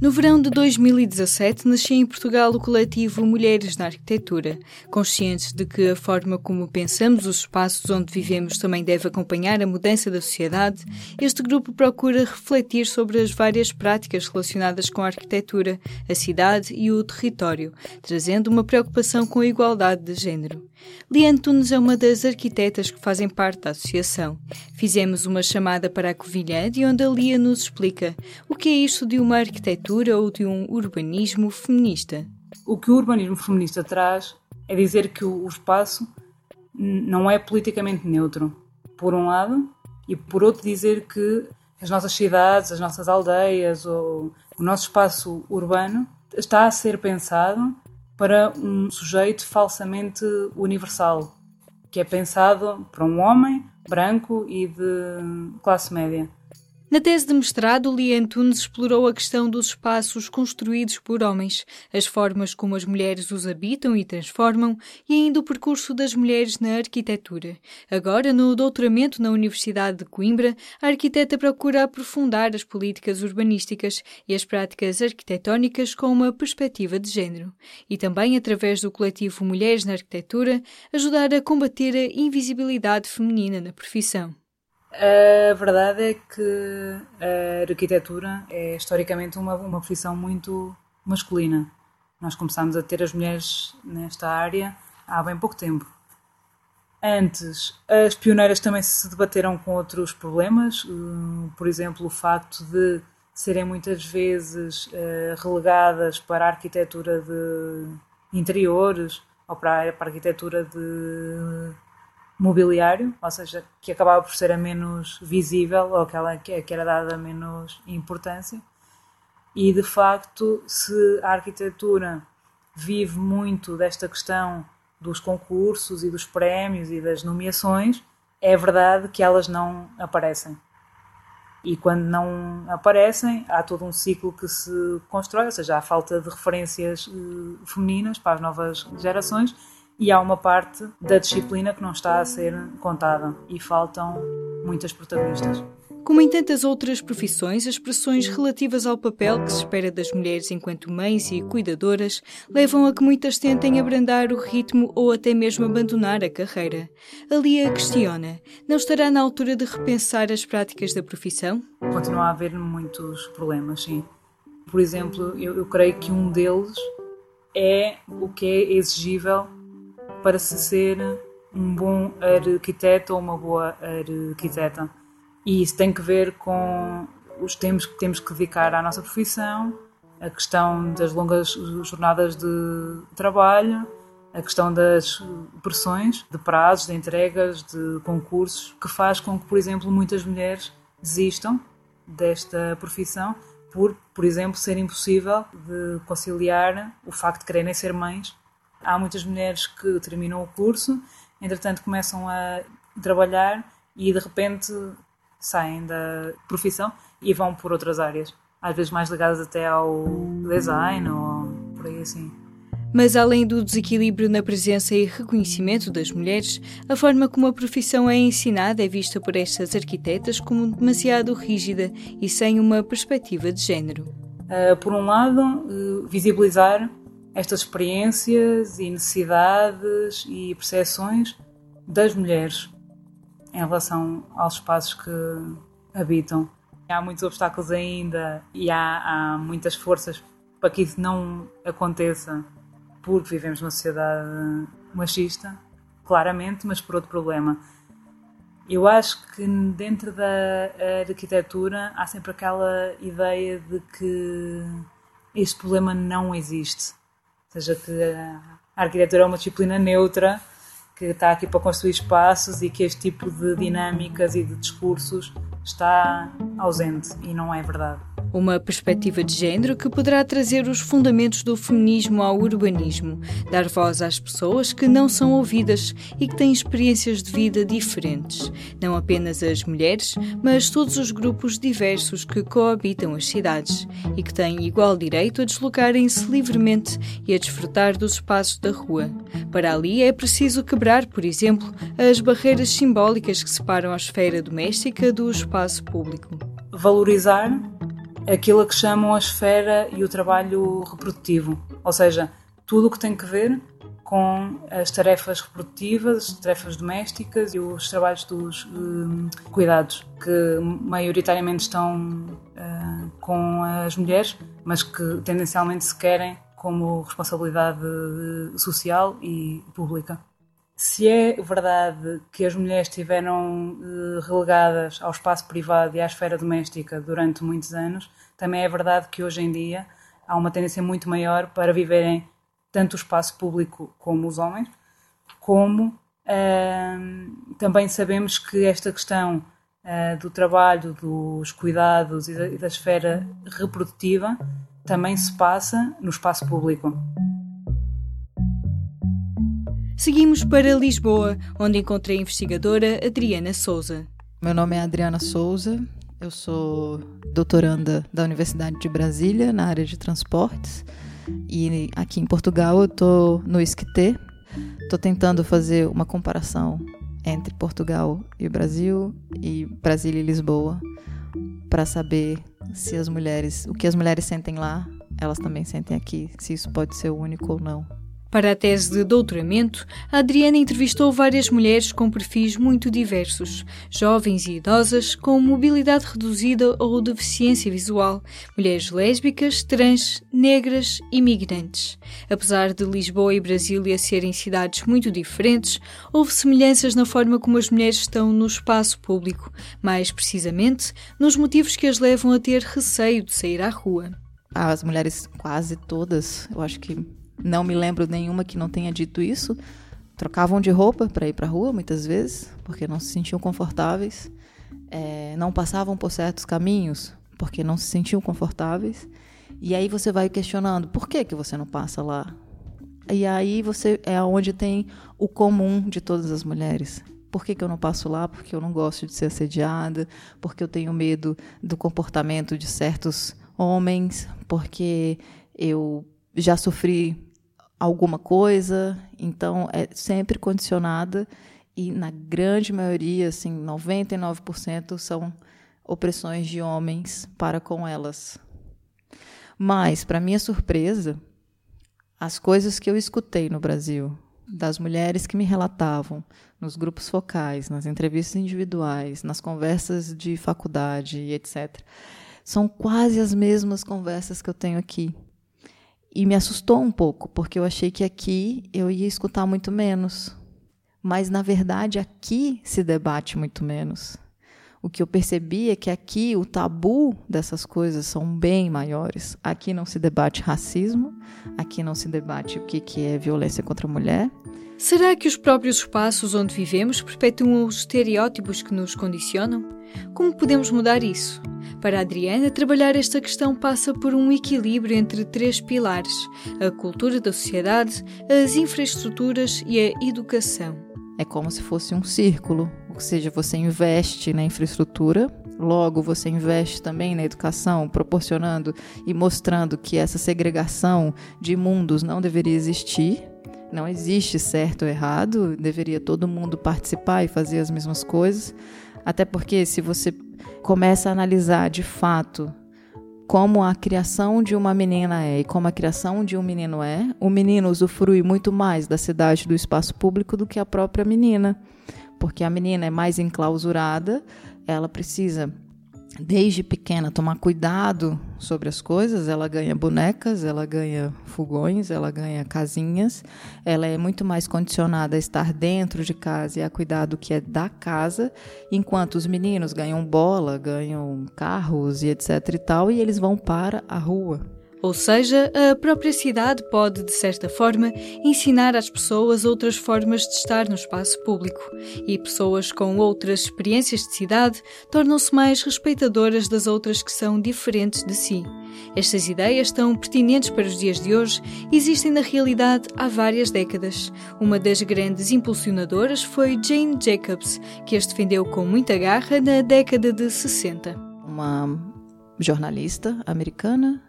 No verão de 2017, nascia em Portugal o coletivo Mulheres na Arquitetura. Conscientes de que a forma como pensamos os espaços onde vivemos também deve acompanhar a mudança da sociedade, este grupo procura refletir sobre as várias práticas relacionadas com a arquitetura, a cidade e o território, trazendo uma preocupação com a igualdade de género. Liane Tunes é uma das arquitetas que fazem parte da associação. Fizemos uma chamada para a Covilhã, de onde a Lia nos explica o que é isto de uma arquitetura ou de um urbanismo feminista? O que o urbanismo feminista traz é dizer que o espaço não é politicamente neutro, por um lado, e por outro dizer que as nossas cidades, as nossas aldeias ou o nosso espaço urbano está a ser pensado para um sujeito falsamente universal, que é pensado para um homem branco e de classe média. Na tese de mestrado, Lia Antunes explorou a questão dos espaços construídos por homens, as formas como as mulheres os habitam e transformam e ainda o percurso das mulheres na arquitetura. Agora, no doutoramento na Universidade de Coimbra, a arquiteta procura aprofundar as políticas urbanísticas e as práticas arquitetónicas com uma perspectiva de género. E também, através do coletivo Mulheres na Arquitetura, ajudar a combater a invisibilidade feminina na profissão. A verdade é que a arquitetura é historicamente uma, uma profissão muito masculina. Nós começámos a ter as mulheres nesta área há bem pouco tempo. Antes, as pioneiras também se debateram com outros problemas, eh, por exemplo, o facto de serem muitas vezes eh, relegadas para a arquitetura de interiores ou para a arquitetura de mobiliário, ou seja, que acabava por ser a menos visível ou aquela que, era dada a menos importância. E de facto, se a arquitetura vive muito desta questão dos concursos e dos prémios e das nomeações, é verdade que elas não aparecem. E quando não aparecem, há todo um ciclo que se constrói, ou seja, há falta de referências uh, femininas para as novas gerações e há uma parte da disciplina que não está a ser contada e faltam muitas protagonistas. Como em tantas outras profissões, as pressões relativas ao papel que se espera das mulheres enquanto mães e cuidadoras levam a que muitas tentem abrandar o ritmo ou até mesmo abandonar a carreira. A Lia questiona: não estará na altura de repensar as práticas da profissão? Continua a haver muitos problemas, sim. Por exemplo, eu, eu creio que um deles é o que é exigível para se ser um bom arquiteto ou uma boa arquiteta. E isso tem que ver com os tempos que temos que dedicar à nossa profissão, a questão das longas jornadas de trabalho, a questão das pressões de prazos, de entregas, de concursos, que faz com que, por exemplo, muitas mulheres desistam desta profissão por, por exemplo, ser impossível de conciliar o facto de quererem ser mães Há muitas mulheres que terminam o curso, entretanto começam a trabalhar e de repente saem da profissão e vão por outras áreas, às vezes mais ligadas até ao design ou por aí assim. Mas além do desequilíbrio na presença e reconhecimento das mulheres, a forma como a profissão é ensinada é vista por estas arquitetas como demasiado rígida e sem uma perspectiva de género. Uh, por um lado, uh, visibilizar estas experiências e necessidades e percepções das mulheres em relação aos espaços que habitam. Há muitos obstáculos ainda e há, há muitas forças para que isso não aconteça, porque vivemos numa sociedade machista, claramente, mas por outro problema. Eu acho que dentro da arquitetura há sempre aquela ideia de que este problema não existe seja que a arquitetura é uma disciplina neutra que está aqui para construir espaços e que este tipo de dinâmicas e de discursos está ausente e não é verdade. Uma perspectiva de género que poderá trazer os fundamentos do feminismo ao urbanismo, dar voz às pessoas que não são ouvidas e que têm experiências de vida diferentes. Não apenas as mulheres, mas todos os grupos diversos que coabitam as cidades e que têm igual direito a deslocarem-se livremente e a desfrutar dos espaços da rua. Para ali é preciso quebrar, por exemplo, as barreiras simbólicas que separam a esfera doméstica do espaço público. Valorizar aquilo que chamam a esfera e o trabalho reprodutivo, ou seja, tudo o que tem que ver com as tarefas reprodutivas, as tarefas domésticas e os trabalhos dos uh, cuidados, que maioritariamente estão uh, com as mulheres, mas que tendencialmente se querem como responsabilidade social e pública. Se é verdade que as mulheres estiveram uh, relegadas ao espaço privado e à esfera doméstica durante muitos anos, também é verdade que hoje em dia há uma tendência muito maior para viverem tanto o espaço público como os homens, como também sabemos que esta questão uh, do trabalho, dos cuidados e da, e da esfera reprodutiva também se passa no espaço público. Seguimos para Lisboa, onde encontrei a investigadora Adriana Souza. Meu nome é Adriana Souza, eu sou doutoranda da Universidade de Brasília na área de transportes e aqui em Portugal eu estou no ISCTE, estou tentando fazer uma comparação entre Portugal e o Brasil e Brasília e Lisboa para saber se as mulheres, o que as mulheres sentem lá, elas também sentem aqui, se isso pode ser único ou não. Para a tese de doutoramento, Adriana entrevistou várias mulheres com perfis muito diversos, jovens e idosas, com mobilidade reduzida ou deficiência visual, mulheres lésbicas, trans, negras e migrantes. Apesar de Lisboa e Brasília serem cidades muito diferentes, houve semelhanças na forma como as mulheres estão no espaço público, mais precisamente nos motivos que as levam a ter receio de sair à rua. As mulheres, quase todas, eu acho que não me lembro nenhuma que não tenha dito isso. Trocavam de roupa para ir para a rua muitas vezes, porque não se sentiam confortáveis. É, não passavam por certos caminhos, porque não se sentiam confortáveis. E aí você vai questionando, por que, que você não passa lá? E aí você é onde tem o comum de todas as mulheres. Por que, que eu não passo lá? Porque eu não gosto de ser assediada, porque eu tenho medo do comportamento de certos homens, porque eu já sofri alguma coisa, então é sempre condicionada e na grande maioria, assim, 99% são opressões de homens para com elas. Mas, para minha surpresa, as coisas que eu escutei no Brasil, das mulheres que me relatavam nos grupos focais, nas entrevistas individuais, nas conversas de faculdade, etc., são quase as mesmas conversas que eu tenho aqui. E me assustou um pouco, porque eu achei que aqui eu ia escutar muito menos. Mas, na verdade, aqui se debate muito menos. O que eu percebi é que aqui o tabu dessas coisas são bem maiores. Aqui não se debate racismo, aqui não se debate o que é violência contra a mulher. Será que os próprios espaços onde vivemos perpetuam os estereótipos que nos condicionam? Como podemos mudar isso? Para Adriana, trabalhar esta questão passa por um equilíbrio entre três pilares: a cultura da sociedade, as infraestruturas e a educação. É como se fosse um círculo, ou seja, você investe na infraestrutura, logo você investe também na educação, proporcionando e mostrando que essa segregação de mundos não deveria existir. Não existe certo ou errado, deveria todo mundo participar e fazer as mesmas coisas. Até porque, se você começa a analisar de fato como a criação de uma menina é e como a criação de um menino é, o menino usufrui muito mais da cidade do espaço público do que a própria menina, porque a menina é mais enclausurada, ela precisa desde pequena tomar cuidado sobre as coisas, ela ganha bonecas, ela ganha fogões, ela ganha casinhas, ela é muito mais condicionada a estar dentro de casa e a cuidar do que é da casa, enquanto os meninos ganham bola, ganham carros e etc e tal, e eles vão para a rua. Ou seja, a própria cidade pode, de certa forma, ensinar às pessoas outras formas de estar no espaço público. E pessoas com outras experiências de cidade tornam-se mais respeitadoras das outras que são diferentes de si. Estas ideias tão pertinentes para os dias de hoje existem na realidade há várias décadas. Uma das grandes impulsionadoras foi Jane Jacobs, que as defendeu com muita garra na década de 60. Uma jornalista americana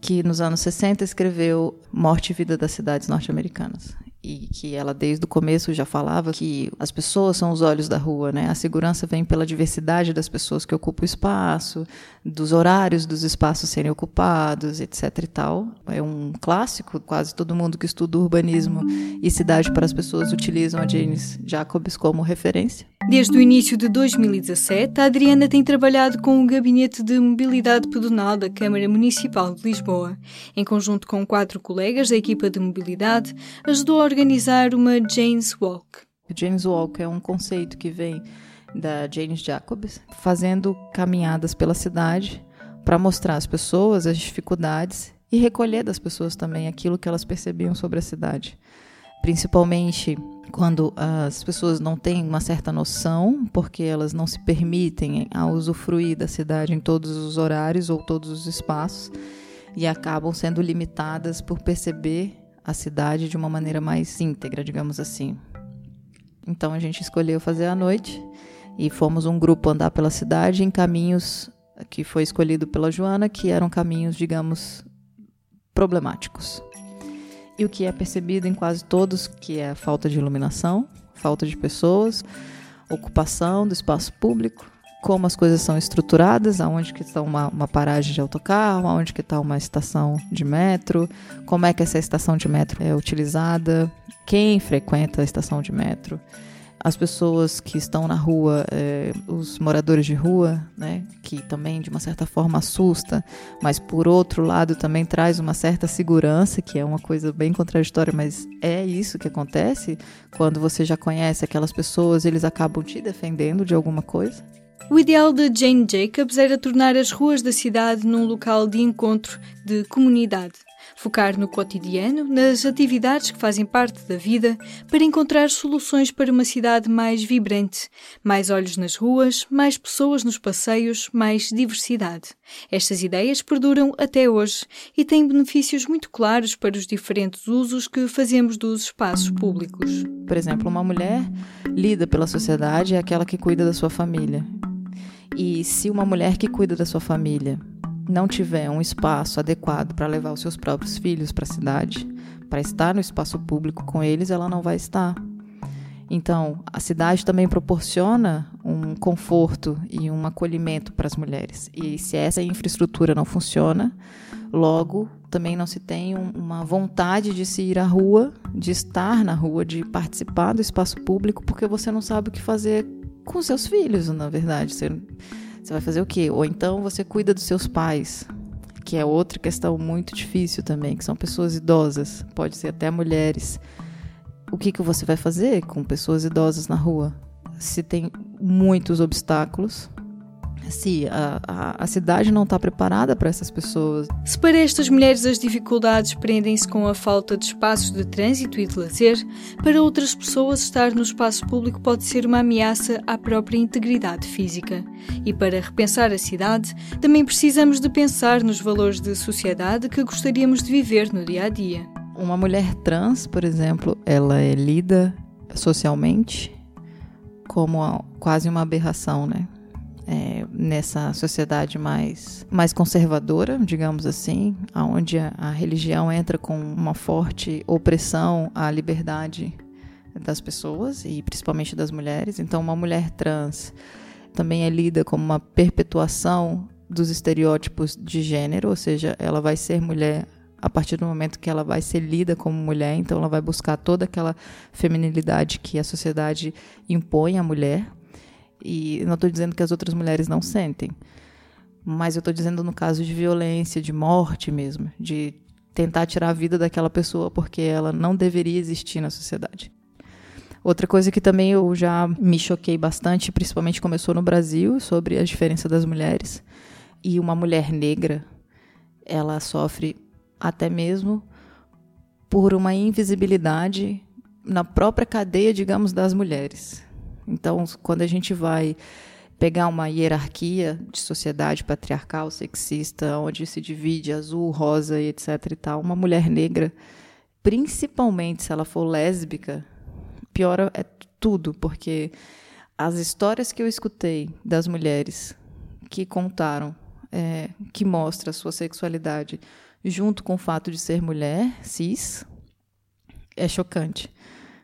que nos anos 60 escreveu Morte e Vida das Cidades Norte-Americanas. E que ela desde o começo já falava que as pessoas são os olhos da rua, né? A segurança vem pela diversidade das pessoas que ocupam o espaço, dos horários dos espaços serem ocupados, etc e tal. É um clássico, quase todo mundo que estuda urbanismo e cidade para as pessoas utilizam a Janis Jacobs como referência. Desde o início de 2017, a Adriana tem trabalhado com o Gabinete de Mobilidade Pedonal da Câmara Municipal de Lisboa. Em conjunto com quatro colegas da equipa de mobilidade, ajudou a organizar uma Jane's Walk. Jane's Walk é um conceito que vem da James Jacobs, fazendo caminhadas pela cidade para mostrar às pessoas as dificuldades e recolher das pessoas também aquilo que elas percebiam sobre a cidade. Principalmente quando as pessoas não têm uma certa noção, porque elas não se permitem a usufruir da cidade em todos os horários ou todos os espaços e acabam sendo limitadas por perceber a cidade de uma maneira mais íntegra, digamos assim. Então a gente escolheu fazer à noite e fomos um grupo andar pela cidade em caminhos que foi escolhido pela Joana, que eram caminhos, digamos, problemáticos. E o que é percebido em quase todos, que é a falta de iluminação, falta de pessoas, ocupação do espaço público, como as coisas são estruturadas, aonde que está uma, uma paragem de autocarro, aonde que está uma estação de metro, como é que essa estação de metro é utilizada, quem frequenta a estação de metro, as pessoas que estão na rua, é, os moradores de rua, né, que também de uma certa forma assusta, mas por outro lado também traz uma certa segurança, que é uma coisa bem contraditória, mas é isso que acontece quando você já conhece aquelas pessoas, eles acabam te defendendo de alguma coisa. O ideal de Jane Jacobs era tornar as ruas da cidade num local de encontro de comunidade. Focar no cotidiano, nas atividades que fazem parte da vida, para encontrar soluções para uma cidade mais vibrante. Mais olhos nas ruas, mais pessoas nos passeios, mais diversidade. Estas ideias perduram até hoje e têm benefícios muito claros para os diferentes usos que fazemos dos espaços públicos. Por exemplo, uma mulher lida pela sociedade é aquela que cuida da sua família. E se uma mulher que cuida da sua família não tiver um espaço adequado para levar os seus próprios filhos para a cidade, para estar no espaço público com eles, ela não vai estar. Então, a cidade também proporciona um conforto e um acolhimento para as mulheres. E se essa infraestrutura não funciona, logo também não se tem uma vontade de se ir à rua, de estar na rua, de participar do espaço público, porque você não sabe o que fazer com seus filhos, na verdade. Você, você vai fazer o quê? Ou então você cuida dos seus pais, que é outra questão muito difícil também, que são pessoas idosas, pode ser até mulheres. O que, que você vai fazer com pessoas idosas na rua? Se tem muitos obstáculos, se a, a, a, cidade não está preparada para essas pessoas. Se para estas mulheres as dificuldades prendem-se com a falta de espaços de trânsito e de lazer, para outras pessoas estar no espaço público pode ser uma ameaça à própria integridade física. E para repensar a cidade, também precisamos de pensar nos valores de sociedade que gostaríamos de viver no dia a dia. Uma mulher trans, por exemplo, ela é lida socialmente como quase uma aberração, né? É, nessa sociedade mais, mais conservadora, digamos assim, onde a, a religião entra com uma forte opressão à liberdade das pessoas e principalmente das mulheres. Então, uma mulher trans também é lida como uma perpetuação dos estereótipos de gênero, ou seja, ela vai ser mulher a partir do momento que ela vai ser lida como mulher, então ela vai buscar toda aquela feminilidade que a sociedade impõe à mulher. E não estou dizendo que as outras mulheres não sentem, mas eu estou dizendo no caso de violência, de morte mesmo, de tentar tirar a vida daquela pessoa porque ela não deveria existir na sociedade. Outra coisa que também eu já me choquei bastante, principalmente começou no Brasil, sobre a diferença das mulheres. E uma mulher negra, ela sofre até mesmo por uma invisibilidade na própria cadeia, digamos, das mulheres. Então, quando a gente vai pegar uma hierarquia de sociedade patriarcal, sexista, onde se divide azul, rosa e etc e tal, uma mulher negra, principalmente se ela for lésbica, piora é tudo, porque as histórias que eu escutei das mulheres que contaram, é, que mostra a sua sexualidade junto com o fato de ser mulher, cis, é chocante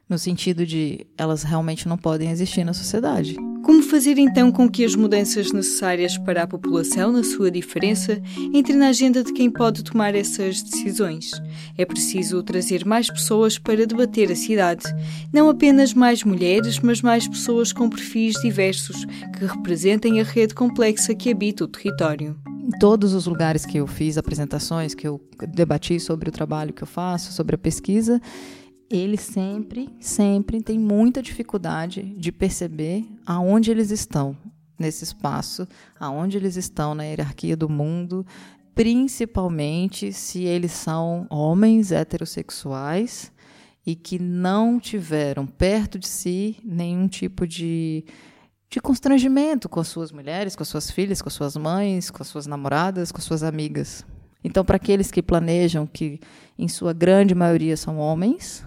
no sentido de elas realmente não podem existir na sociedade. Como fazer então com que as mudanças necessárias para a população, na sua diferença, entrem na agenda de quem pode tomar essas decisões? É preciso trazer mais pessoas para debater a cidade. Não apenas mais mulheres, mas mais pessoas com perfis diversos, que representem a rede complexa que habita o território. Em todos os lugares que eu fiz apresentações, que eu debati sobre o trabalho que eu faço, sobre a pesquisa, eles sempre, sempre têm muita dificuldade de perceber aonde eles estão nesse espaço, aonde eles estão na hierarquia do mundo, principalmente se eles são homens heterossexuais e que não tiveram perto de si nenhum tipo de, de constrangimento com as suas mulheres, com as suas filhas, com as suas mães, com as suas namoradas, com as suas amigas. Então, para aqueles que planejam, que em sua grande maioria são homens,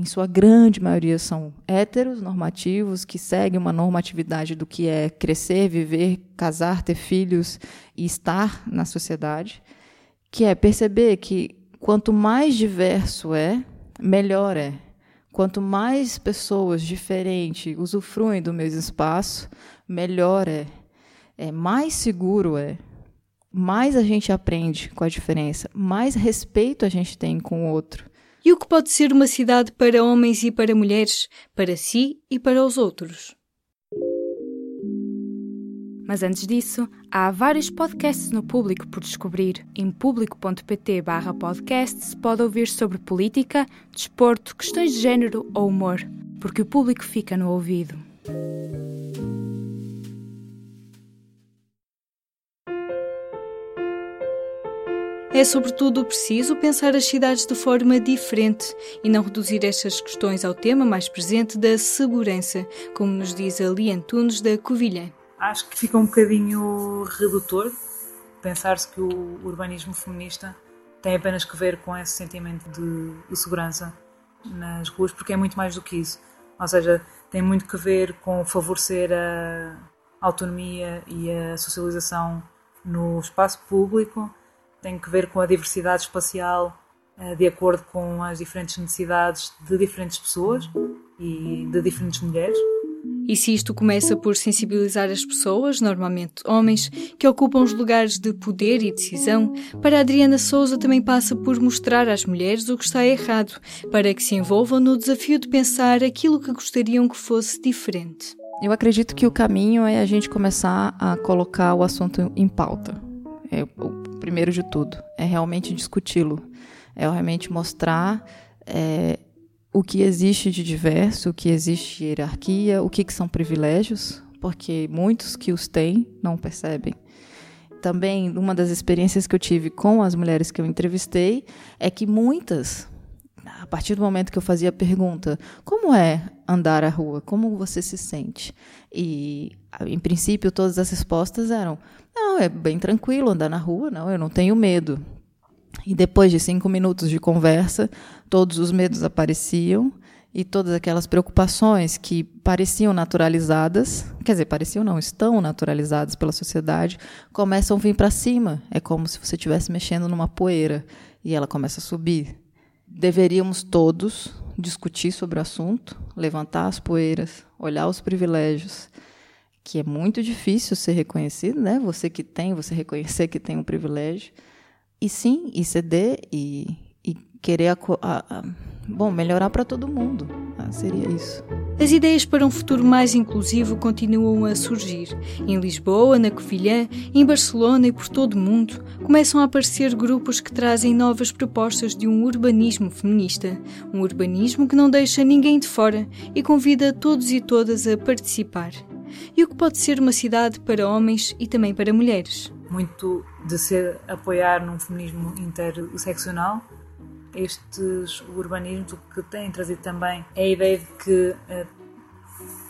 em sua grande maioria, são héteros normativos que seguem uma normatividade do que é crescer, viver, casar, ter filhos e estar na sociedade, que é perceber que quanto mais diverso é, melhor é. Quanto mais pessoas diferentes usufruem do mesmo espaço, melhor é. é mais seguro é. Mais a gente aprende com a diferença, mais respeito a gente tem com o outro e o que pode ser uma cidade para homens e para mulheres, para si e para os outros. Mas antes disso, há vários podcasts no Público por descobrir. Em público.pt barra podcasts pode ouvir sobre política, desporto, questões de género ou humor, porque o público fica no ouvido. É sobretudo preciso pensar as cidades de forma diferente e não reduzir estas questões ao tema mais presente da segurança, como nos diz a Lia Antunes da Covilhã. Acho que fica um bocadinho redutor pensar-se que o urbanismo feminista tem apenas que ver com esse sentimento de, de segurança nas ruas, porque é muito mais do que isso. Ou seja, tem muito que ver com favorecer a autonomia e a socialização no espaço público tem que ver com a diversidade espacial eh, de acordo com as diferentes necessidades de diferentes pessoas e de diferentes mulheres. E se isto começa por sensibilizar as pessoas, normalmente homens, que ocupam os lugares de poder e decisão, para Adriana Souza também passa por mostrar às mulheres o que está errado, para que se envolvam no desafio de pensar aquilo que gostariam que fosse diferente. Eu acredito que o caminho é a gente começar a colocar o assunto em pauta. É, primeiro de tudo. É realmente discuti-lo. É realmente mostrar é, o que existe de diverso, o que existe de hierarquia, o que, que são privilégios, porque muitos que os têm não percebem. Também, uma das experiências que eu tive com as mulheres que eu entrevistei é que muitas, a partir do momento que eu fazia a pergunta, como é andar a rua? Como você se sente? E, em princípio, todas as respostas eram: não, é bem tranquilo andar na rua, não, eu não tenho medo. E depois de cinco minutos de conversa, todos os medos apareciam e todas aquelas preocupações que pareciam naturalizadas, quer dizer, pareciam não, estão naturalizadas pela sociedade, começam a vir para cima. É como se você estivesse mexendo numa poeira e ela começa a subir. Deveríamos todos discutir sobre o assunto, levantar as poeiras, olhar os privilégios que é muito difícil ser reconhecido, né? Você que tem, você reconhecer que tem um privilégio. E sim, e ceder e, e querer a, a, a, bom, melhorar para todo mundo. Ah, seria isso. As ideias para um futuro mais inclusivo continuam a surgir. Em Lisboa, na Covilhã, em Barcelona e por todo o mundo, começam a aparecer grupos que trazem novas propostas de um urbanismo feminista. Um urbanismo que não deixa ninguém de fora e convida todos e todas a participar e o que pode ser uma cidade para homens e também para mulheres. Muito de se apoiar num feminismo interseccional. Estes urbanismos, o que têm trazido também é a ideia de que eh,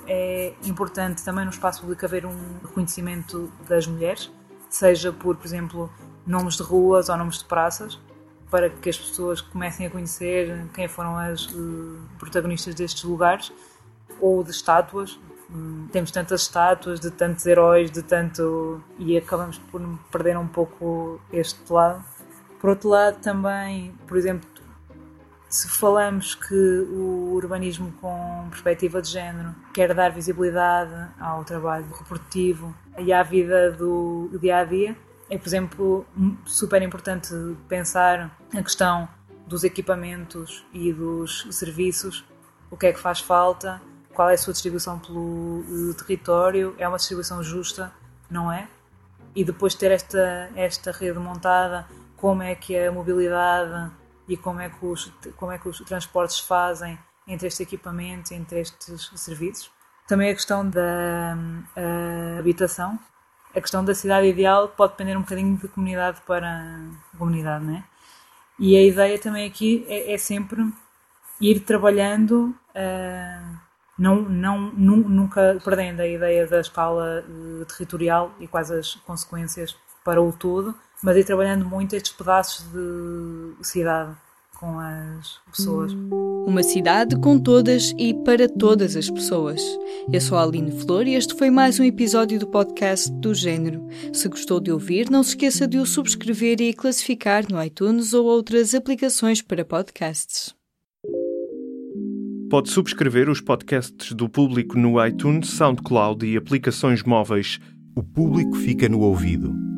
é importante também no espaço público haver um reconhecimento das mulheres, seja por, por exemplo, nomes de ruas ou nomes de praças, para que as pessoas comecem a conhecer quem foram as uh, protagonistas destes lugares, ou de estátuas temos tantas estátuas de tantos heróis, de tanto. e acabamos por perder um pouco este lado. Por outro lado, também, por exemplo, se falamos que o urbanismo com perspectiva de género quer dar visibilidade ao trabalho reprodutivo e à vida do dia a dia, é, por exemplo, super importante pensar a questão dos equipamentos e dos serviços, o que é que faz falta, qual é a sua distribuição pelo eh, território, é uma distribuição justa, não é? E depois ter esta, esta rede montada, como é que a mobilidade e como é que os, como é que os transportes fazem entre este equipamento, entre estes serviços. Também a questão da a habitação, a questão da cidade ideal pode depender um bocadinho de comunidade para comunidade, não é? E a ideia também aqui é, é sempre ir trabalhando, uh, não, não, nunca perdendo a ideia da escala uh, territorial e quais as consequências para o todo, mas ir trabalhando muito estes pedaços de cidade com as pessoas. Uma cidade com todas e para todas as pessoas. Eu sou a Aline Flor e este foi mais um episódio do podcast do Gênero. Se gostou de ouvir, não se esqueça de o subscrever e classificar no iTunes ou outras aplicações para podcasts. Pode subscrever os podcasts do público no iTunes, SoundCloud e aplicações móveis. O público fica no ouvido.